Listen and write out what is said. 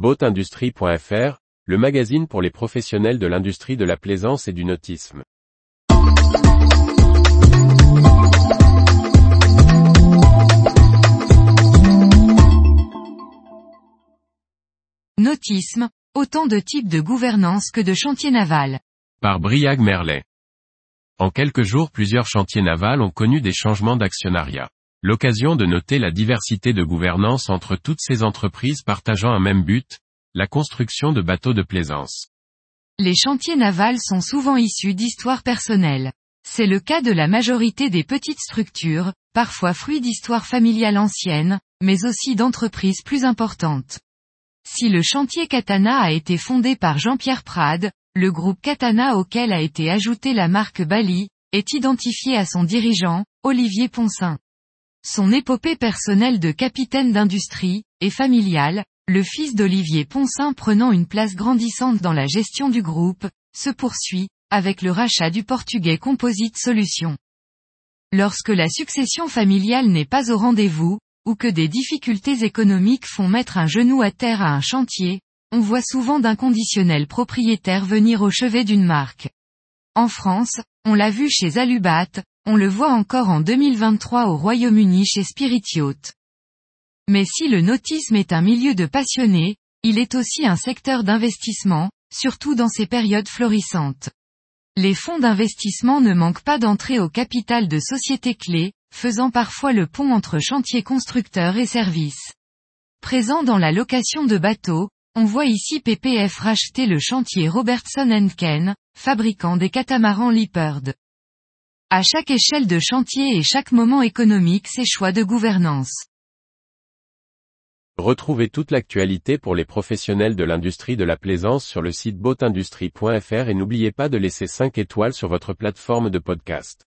Boatindustrie.fr, le magazine pour les professionnels de l'industrie de la plaisance et du nautisme. Nautisme, autant de types de gouvernance que de chantiers navals. Par Briag Merlet. En quelques jours plusieurs chantiers navals ont connu des changements d'actionnariat. L'occasion de noter la diversité de gouvernance entre toutes ces entreprises partageant un même but, la construction de bateaux de plaisance. Les chantiers navals sont souvent issus d'histoires personnelles. C'est le cas de la majorité des petites structures, parfois fruits d'histoires familiales anciennes, mais aussi d'entreprises plus importantes. Si le chantier Katana a été fondé par Jean-Pierre Prade, le groupe Katana auquel a été ajoutée la marque Bali, est identifié à son dirigeant, Olivier Poncin. Son épopée personnelle de capitaine d'industrie, est familiale, le fils d'Olivier Poncin prenant une place grandissante dans la gestion du groupe, se poursuit, avec le rachat du portugais Composite Solutions. Lorsque la succession familiale n'est pas au rendez-vous, ou que des difficultés économiques font mettre un genou à terre à un chantier, on voit souvent d'inconditionnels propriétaires venir au chevet d'une marque. En France, on l'a vu chez Alubat, on le voit encore en 2023 au Royaume-Uni chez Spirit Mais si le nautisme est un milieu de passionnés, il est aussi un secteur d'investissement, surtout dans ces périodes florissantes. Les fonds d'investissement ne manquent pas d'entrer au capital de sociétés clés, faisant parfois le pont entre chantiers constructeurs et services. Présent dans la location de bateaux, on voit ici PPF racheter le chantier Robertson Ken, fabricant des catamarans Leopard. À chaque échelle de chantier et chaque moment économique ses choix de gouvernance. Retrouvez toute l'actualité pour les professionnels de l'industrie de la plaisance sur le site boatindustrie.fr et n'oubliez pas de laisser 5 étoiles sur votre plateforme de podcast.